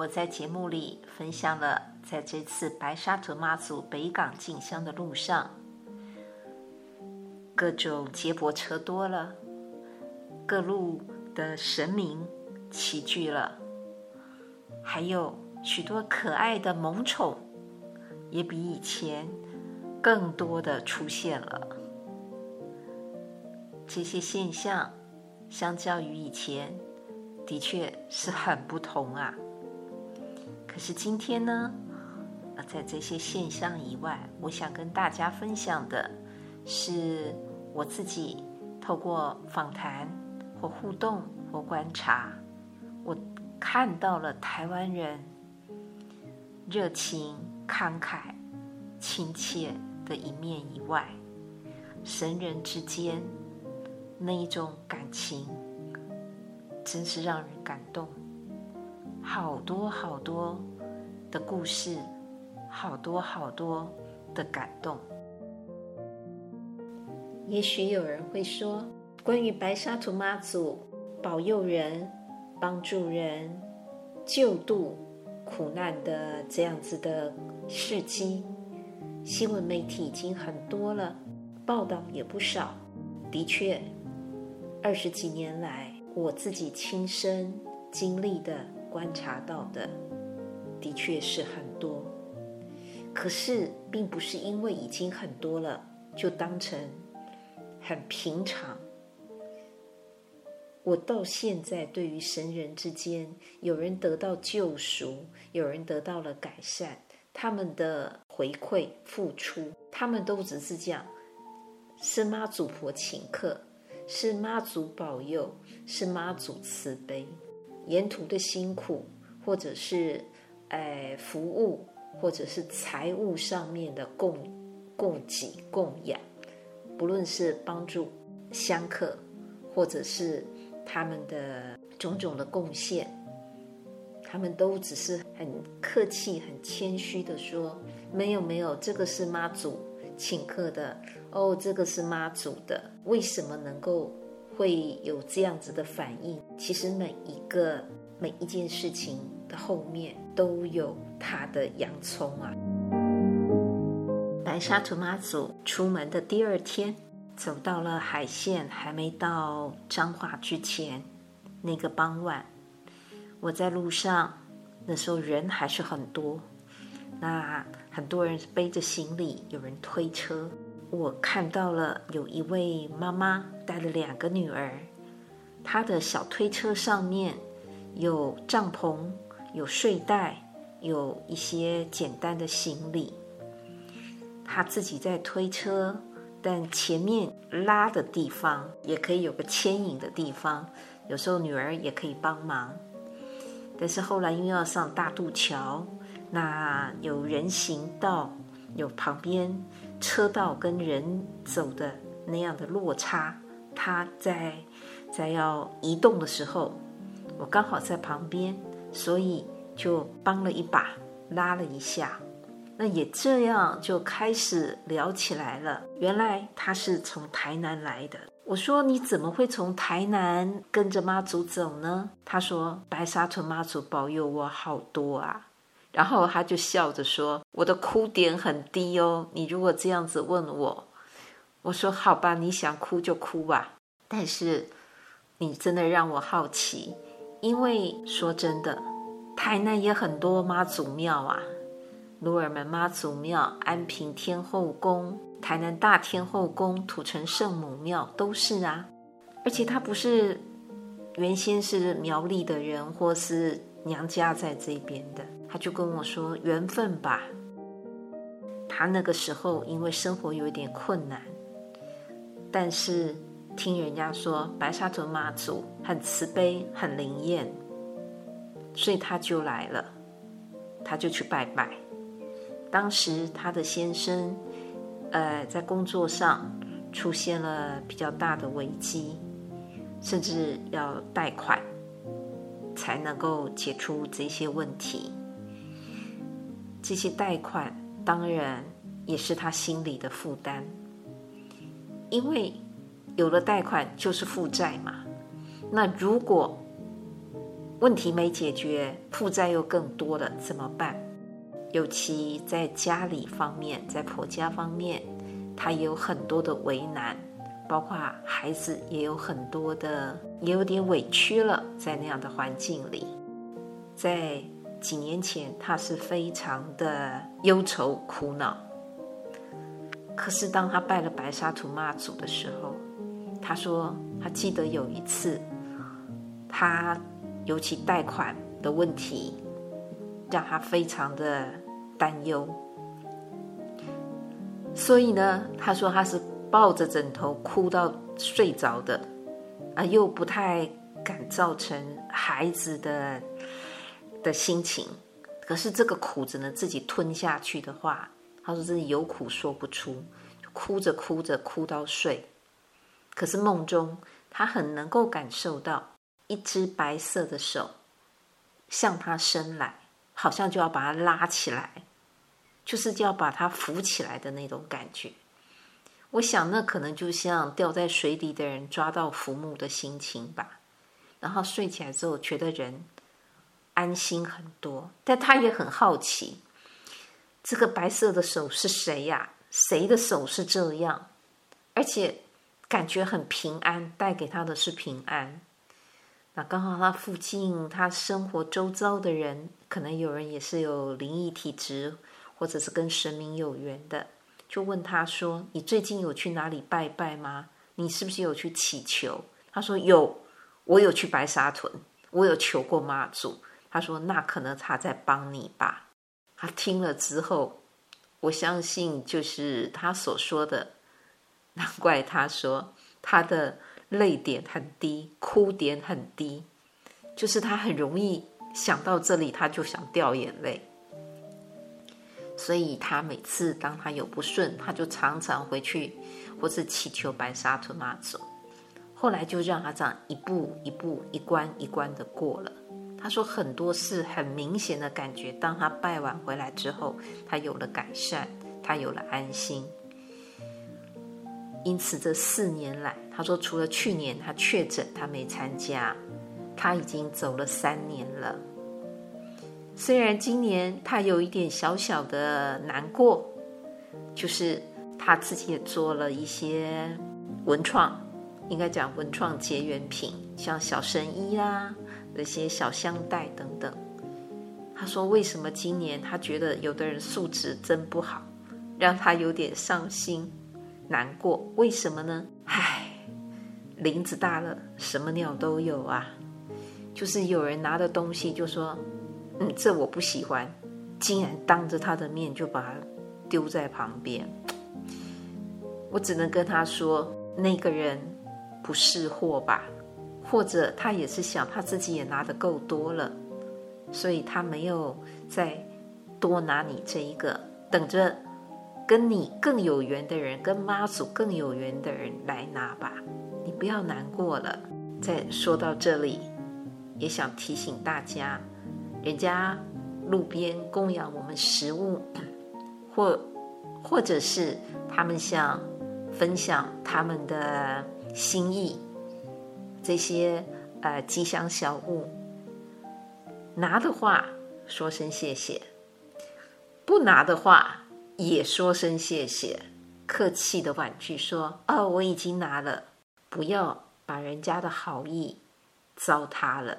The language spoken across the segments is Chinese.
我在节目里分享了，在这次白沙屯妈祖北港进香的路上，各种接驳车多了，各路的神明齐聚了，还有许多可爱的萌宠，也比以前更多的出现了。这些现象，相较于以前，的确是很不同啊。是今天呢，呃在这些现象以外，我想跟大家分享的是我自己透过访谈或互动或观察，我看到了台湾人热情、慷慨、亲切的一面以外，神人之间那一种感情，真是让人感动。好多好多的故事，好多好多的感动。也许有人会说，关于白沙土妈祖保佑人、帮助人、救度苦难的这样子的事迹，新闻媒体已经很多了，报道也不少。的确，二十几年来，我自己亲身经历的。观察到的的确是很多，可是并不是因为已经很多了就当成很平常。我到现在对于神人之间，有人得到救赎，有人得到了改善，他们的回馈付出，他们都只是讲是妈祖婆请客，是妈祖保佑，是妈祖慈悲。沿途的辛苦，或者是，呃，服务，或者是财务上面的供供给供养，不论是帮助香客，或者是他们的种种的贡献，他们都只是很客气、很谦虚的说：“没有，没有，这个是妈祖请客的哦，这个是妈祖的。”为什么能够？会有这样子的反应。其实每一个每一件事情的后面都有它的洋葱啊。白沙屯妈祖出门的第二天，走到了海线还没到彰化之前，那个傍晚，我在路上，那时候人还是很多，那很多人背着行李，有人推车。我看到了有一位妈妈带了两个女儿，她的小推车上面有帐篷、有睡袋、有一些简单的行李。她自己在推车，但前面拉的地方也可以有个牵引的地方，有时候女儿也可以帮忙。但是后来因为要上大渡桥，那有人行道，有旁边。车道跟人走的那样的落差，他在在要移动的时候，我刚好在旁边，所以就帮了一把，拉了一下。那也这样就开始聊起来了。原来他是从台南来的。我说，你怎么会从台南跟着妈祖走呢？他说白沙屯妈祖保佑我好多啊。然后他就笑着说：“我的哭点很低哦，你如果这样子问我，我说好吧，你想哭就哭吧。但是你真的让我好奇，因为说真的，台南也很多妈祖庙啊，鹿耳门妈祖庙、安平天后宫、台南大天后宫、土城圣母庙都是啊。而且他不是原先是苗栗的人，或是娘家在这边的。”他就跟我说：“缘分吧。”他那个时候因为生活有一点困难，但是听人家说白沙屯妈祖很慈悲、很灵验，所以他就来了。他就去拜拜。当时他的先生，呃，在工作上出现了比较大的危机，甚至要贷款才能够解除这些问题。这些贷款当然也是他心里的负担，因为有了贷款就是负债嘛。那如果问题没解决，负债又更多了，怎么办？尤其在家里方面，在婆家方面，他也有很多的为难，包括孩子也有很多的，也有点委屈了，在那样的环境里，在几年前，他是非常的忧愁苦恼。可是当他拜了白沙土妈祖的时候，他说他记得有一次，他。尤其贷款的问题，让他非常的担忧。所以呢，他说他是抱着枕头哭到睡着的，啊，又不太敢造成孩子的的心情。可是这个苦只能自己吞下去的话，他说自己有苦说不出，哭着哭着哭到睡。可是梦中他很能够感受到。一只白色的手向他伸来，好像就要把他拉起来，就是就要把他扶起来的那种感觉。我想，那可能就像掉在水底的人抓到浮木的心情吧。然后睡起来之后，觉得人安心很多。但他也很好奇，这个白色的手是谁呀？谁的手是这样？而且感觉很平安，带给他的是平安。那刚好他附近，他生活周遭的人，可能有人也是有灵异体质，或者是跟神明有缘的，就问他说：“你最近有去哪里拜拜吗？你是不是有去祈求？”他说：“有，我有去白沙屯，我有求过妈祖。”他说：“那可能他在帮你吧。”他听了之后，我相信就是他所说的，难怪他说他的。泪点很低，哭点很低，就是他很容易想到这里，他就想掉眼泪。所以他每次当他有不顺，他就常常回去或是祈求白沙屯妈祖。后来就让他这样一步一步、一关一关的过了。他说很多事很明显的感觉，当他拜完回来之后，他有了改善，他有了安心。因此，这四年来，他说，除了去年他确诊，他没参加，他已经走了三年了。虽然今年他有一点小小的难过，就是他自己也做了一些文创，应该讲文创结缘品，像小神医啊，那些小香袋等等。他说，为什么今年他觉得有的人素质真不好，让他有点伤心。难过，为什么呢？唉，林子大了，什么鸟都有啊。就是有人拿的东西，就说：“嗯，这我不喜欢。”竟然当着他的面就把它丢在旁边。我只能跟他说：“那个人不识货吧？或者他也是想他自己也拿的够多了，所以他没有再多拿你这一个，等着。”跟你更有缘的人，跟妈祖更有缘的人来拿吧，你不要难过了。再说到这里，也想提醒大家，人家路边供养我们食物，或或者是他们想分享他们的心意，这些呃吉祥小物，拿的话说声谢谢，不拿的话。也说声谢谢，客气的婉拒说：“哦，我已经拿了，不要把人家的好意糟蹋了。”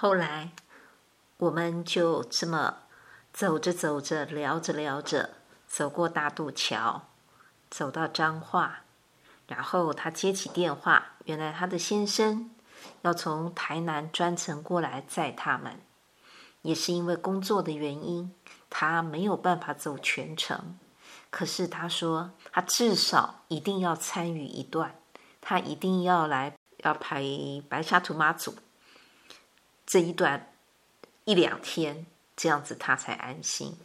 后来，我们就这么走着走着，聊着聊着，走过大渡桥，走到彰化，然后他接起电话，原来他的先生要从台南专程过来载他们，也是因为工作的原因。他没有办法走全程，可是他说他至少一定要参与一段，他一定要来要陪白沙土妈祖这一段一两天，这样子他才安心。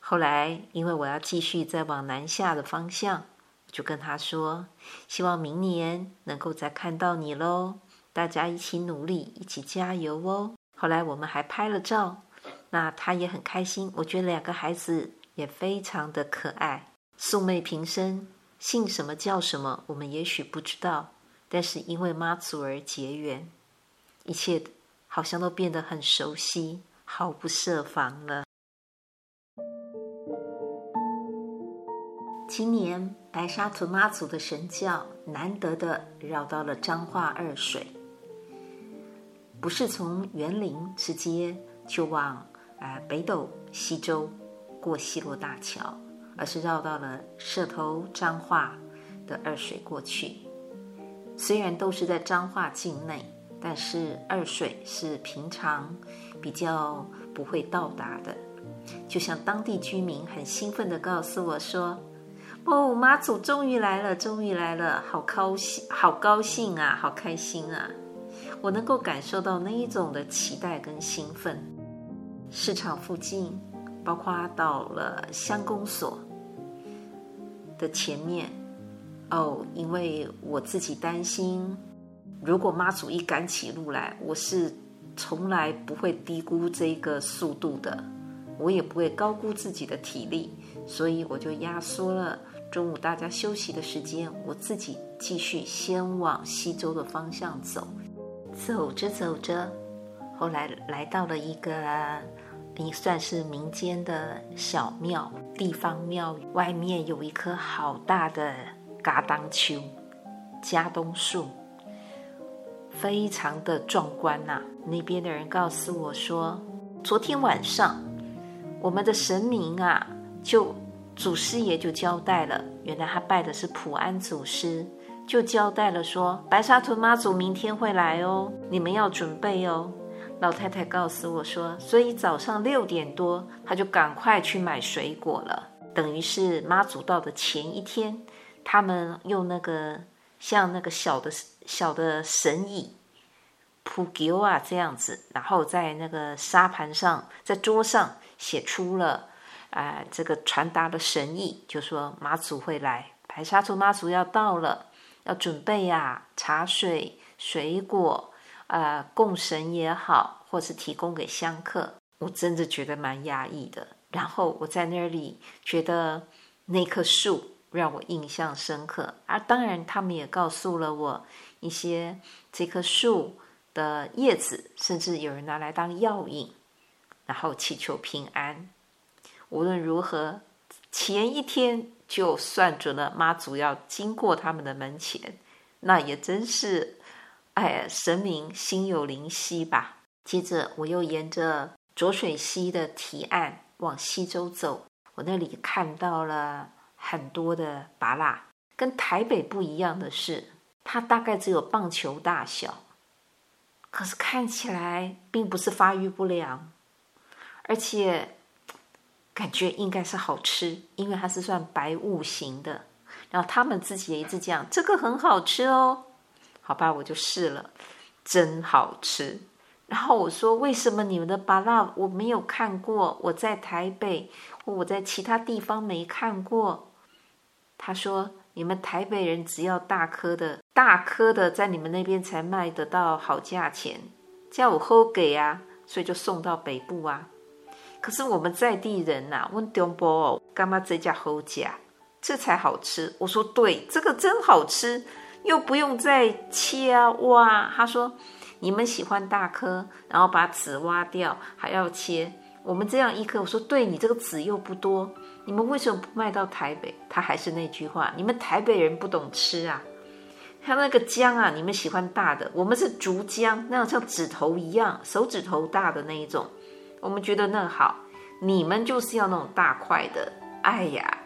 后来，因为我要继续再往南下的方向，就跟他说：“希望明年能够再看到你喽，大家一起努力，一起加油哦。”后来我们还拍了照，那他也很开心。我觉得两个孩子也非常的可爱，素昧平生，姓什么叫什么，我们也许不知道，但是因为妈祖而结缘，一切好像都变得很熟悉，毫不设防了。今年白沙屯妈祖的神轿难得的绕到了彰化二水，不是从园林直接就往呃北斗溪州过西洛大桥，而是绕到了社头彰化的二水过去。虽然都是在彰化境内，但是二水是平常比较不会到达的。就像当地居民很兴奋地告诉我说。哦，妈祖终于来了，终于来了，好高兴，好高兴啊，好开心啊！我能够感受到那一种的期待跟兴奋。市场附近，包括到了乡公所的前面，哦，因为我自己担心，如果妈祖一赶起路来，我是从来不会低估这个速度的，我也不会高估自己的体力，所以我就压缩了。中午大家休息的时间，我自己继续先往西周的方向走。走着走着，后来来到了一个也算是民间的小庙，地方庙外面有一棵好大的嘎当秋加冬树，非常的壮观呐、那边的人告诉我说，昨天晚上我们的神明啊，就。祖师爷就交代了，原来他拜的是普安祖师，就交代了说，白沙屯妈祖明天会来哦，你们要准备哦。老太太告诉我说，所以早上六点多，他就赶快去买水果了，等于是妈祖到的前一天，他们用那个像那个小的小的神椅普给啊这样子，然后在那个沙盘上，在桌上写出了。啊、呃，这个传达的神意，就说妈祖会来，白沙屯妈祖要到了，要准备呀、啊，茶水、水果，呃，供神也好，或是提供给香客，我真的觉得蛮压抑的。然后我在那里觉得那棵树让我印象深刻，而当然他们也告诉了我一些这棵树的叶子，甚至有人拿来当药引，然后祈求平安。无论如何，前一天就算准了妈祖要经过他们的门前，那也真是，哎，神明心有灵犀吧。接着，我又沿着浊水溪的堤岸往西周走，我那里看到了很多的芭蜡，跟台北不一样的是，它大概只有棒球大小，可是看起来并不是发育不良，而且。感觉应该是好吃，因为它是算白雾型的。然后他们自己也一直讲这个很好吃哦，好吧，我就试了，真好吃。然后我说，为什么你们的芭乐我没有看过？我在台北或我在其他地方没看过。他说，你们台北人只要大颗的，大颗的在你们那边才卖得到好价钱，叫我好给啊，所以就送到北部啊。可是我们在地人呐、啊，问中波哦，干嘛这家好假？这才好吃。我说对，这个真好吃，又不用再切啊挖。他说你们喜欢大颗，然后把籽挖掉，还要切。我们这样一颗，我说对，你这个籽又不多，你们为什么不卖到台北？他还是那句话，你们台北人不懂吃啊。他那个姜啊，你们喜欢大的，我们是竹姜，那种像指头一样，手指头大的那一种。我们觉得那好，你们就是要那种大块的。哎呀，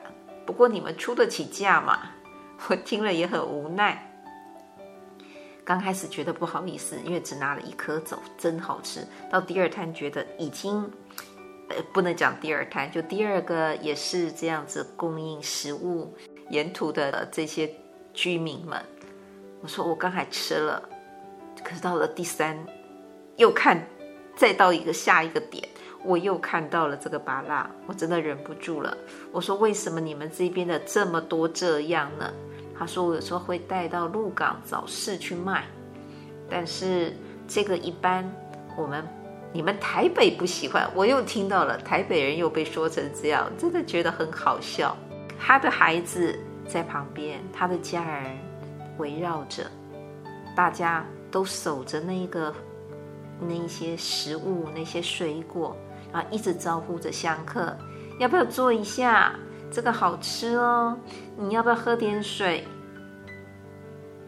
不过你们出得起价嘛？我听了也很无奈。刚开始觉得不好意思，因为只拿了一颗走，真好吃。到第二摊觉得已经，呃，不能讲第二摊，就第二个也是这样子供应食物沿途的这些居民们。我说我刚才吃了，可是到了第三，又看。再到一个下一个点，我又看到了这个巴拉，我真的忍不住了。我说：“为什么你们这边的这么多这样呢？”他说：“我有时候会带到鹿港早市去卖，但是这个一般我们你们台北不喜欢。”我又听到了台北人又被说成这样，真的觉得很好笑。他的孩子在旁边，他的家人围绕着，大家都守着那个那些食物、那些水果。啊！一直招呼着香客，要不要坐一下？这个好吃哦。你要不要喝点水？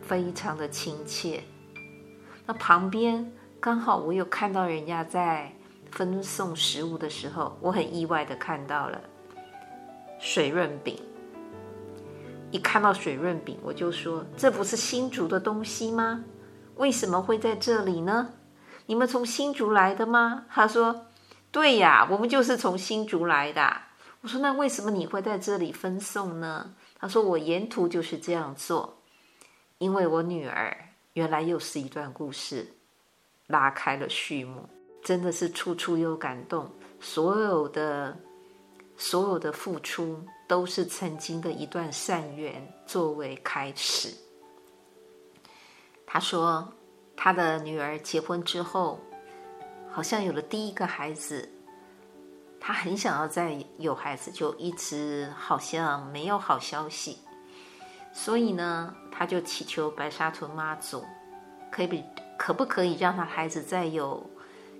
非常的亲切。那旁边刚好我有看到人家在分送食物的时候，我很意外的看到了水润饼。一看到水润饼，我就说：这不是新竹的东西吗？为什么会在这里呢？你们从新竹来的吗？他说。对呀，我们就是从新竹来的。我说，那为什么你会在这里分送呢？他说，我沿途就是这样做，因为我女儿原来又是一段故事，拉开了序幕，真的是处处有感动。所有的所有的付出都是曾经的一段善缘作为开始。他说，他的女儿结婚之后。好像有了第一个孩子，他很想要再有孩子，就一直好像没有好消息，所以呢，他就祈求白沙屯妈祖，可以可不可以让他孩子再有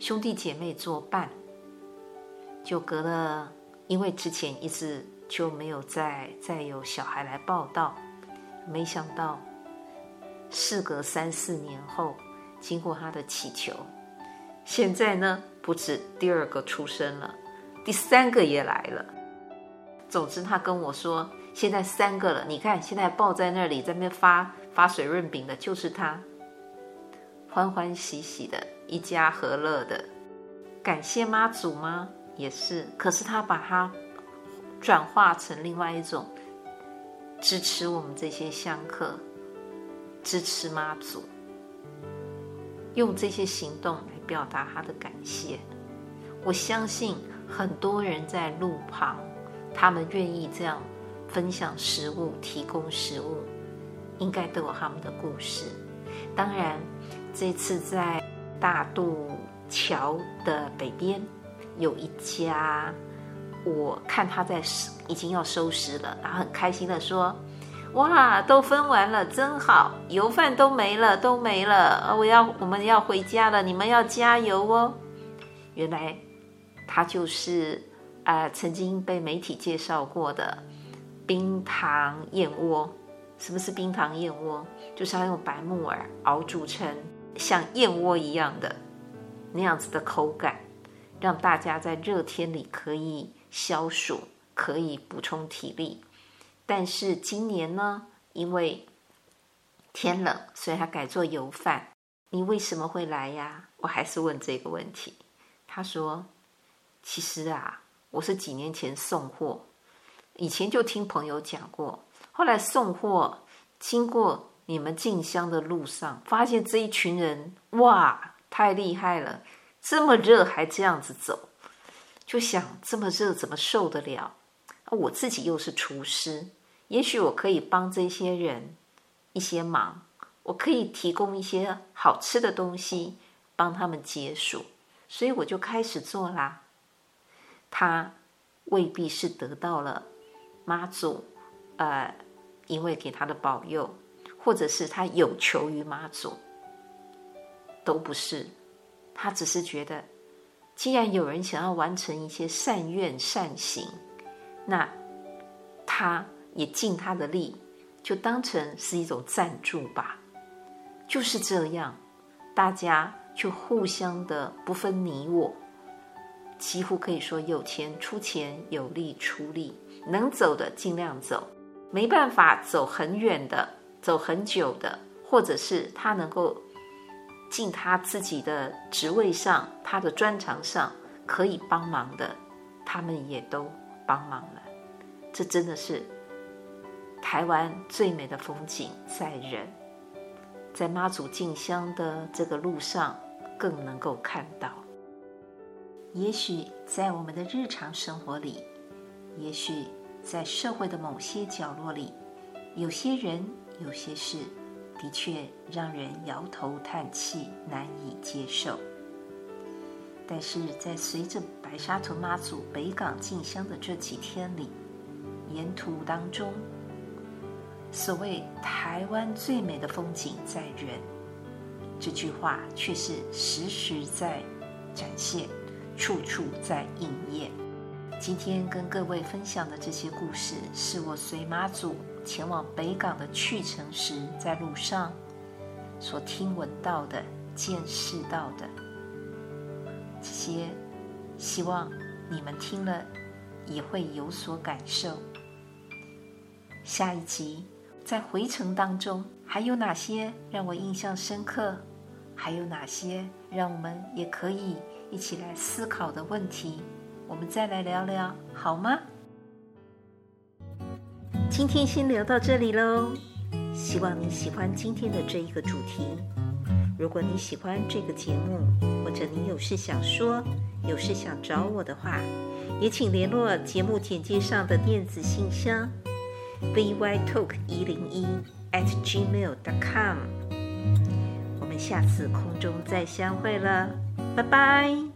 兄弟姐妹作伴？就隔了，因为之前一直就没有再再有小孩来报到，没想到事隔三四年后，经过他的祈求。现在呢，不止第二个出生了，第三个也来了。总之，他跟我说，现在三个了。你看，现在抱在那里，在那边发发水润饼的，就是他。欢欢喜喜的，一家和乐的。感谢妈祖吗？也是。可是他把他转化成另外一种支持我们这些香客，支持妈祖，用这些行动来。表达他的感谢，我相信很多人在路旁，他们愿意这样分享食物、提供食物，应该都有他们的故事。当然，这次在大渡桥的北边有一家，我看他在已经要收拾了，然后很开心的说。哇，都分完了，真好，油饭都没了，都没了。我要，我们要回家了，你们要加油哦。原来他就是啊、曾经被媒体介绍过的冰糖燕窝。什么是冰糖燕窝？就是要用白木耳熬煮成像燕窝一样的那样子的口感，让大家在热天里可以消暑，可以补充体力。但是今年呢，因为天冷，所以他改做油饭。你为什么会来呀？我还是问这个问题。他说：“其实啊，我是几年前送货，以前就听朋友讲过，后来送货经过你们进香的路上，发现这一群人，哇，太厉害了！这么热还这样子走，就想这么热怎么受得了？”我自己又是厨师，也许我可以帮这些人一些忙，我可以提供一些好吃的东西帮他们解暑，所以我就开始做啦。他未必是得到了妈祖，呃，因为给他的保佑，或者是他有求于妈祖，都不是。他只是觉得，既然有人想要完成一些善愿善行。那他也尽他的力，就当成是一种赞助吧，就是这样，大家就互相的不分你我，几乎可以说有钱出钱，有力出力，能走的尽量走，没办法走很远的，走很久的，或者是他能够尽他自己的职位上，他的专长上可以帮忙的，他们也都。帮忙了，这真的是台湾最美的风景在人，在妈祖进香的这个路上更能够看到。也许在我们的日常生活里，也许在社会的某些角落里，有些人、有些事，的确让人摇头叹气、难以接受。但是在随着白沙屯妈祖北港进香的这几天里，沿途当中，所谓“台湾最美的风景在人”这句话，却是时时在展现。处处在应验。今天跟各位分享的这些故事，是我随妈祖前往北港的去程时，在路上所听闻到的、见识到的这些。希望你们听了也会有所感受。下一集在回程当中，还有哪些让我印象深刻？还有哪些让我们也可以？一起来思考的问题，我们再来聊聊好吗？今天先聊到这里喽，希望你喜欢今天的这一个主题。如果你喜欢这个节目，或者你有事想说，有事想找我的话，也请联络节目简介上的电子信箱 bytalk 一零一 at gmail dot com。我们下次空中再相会了。拜拜。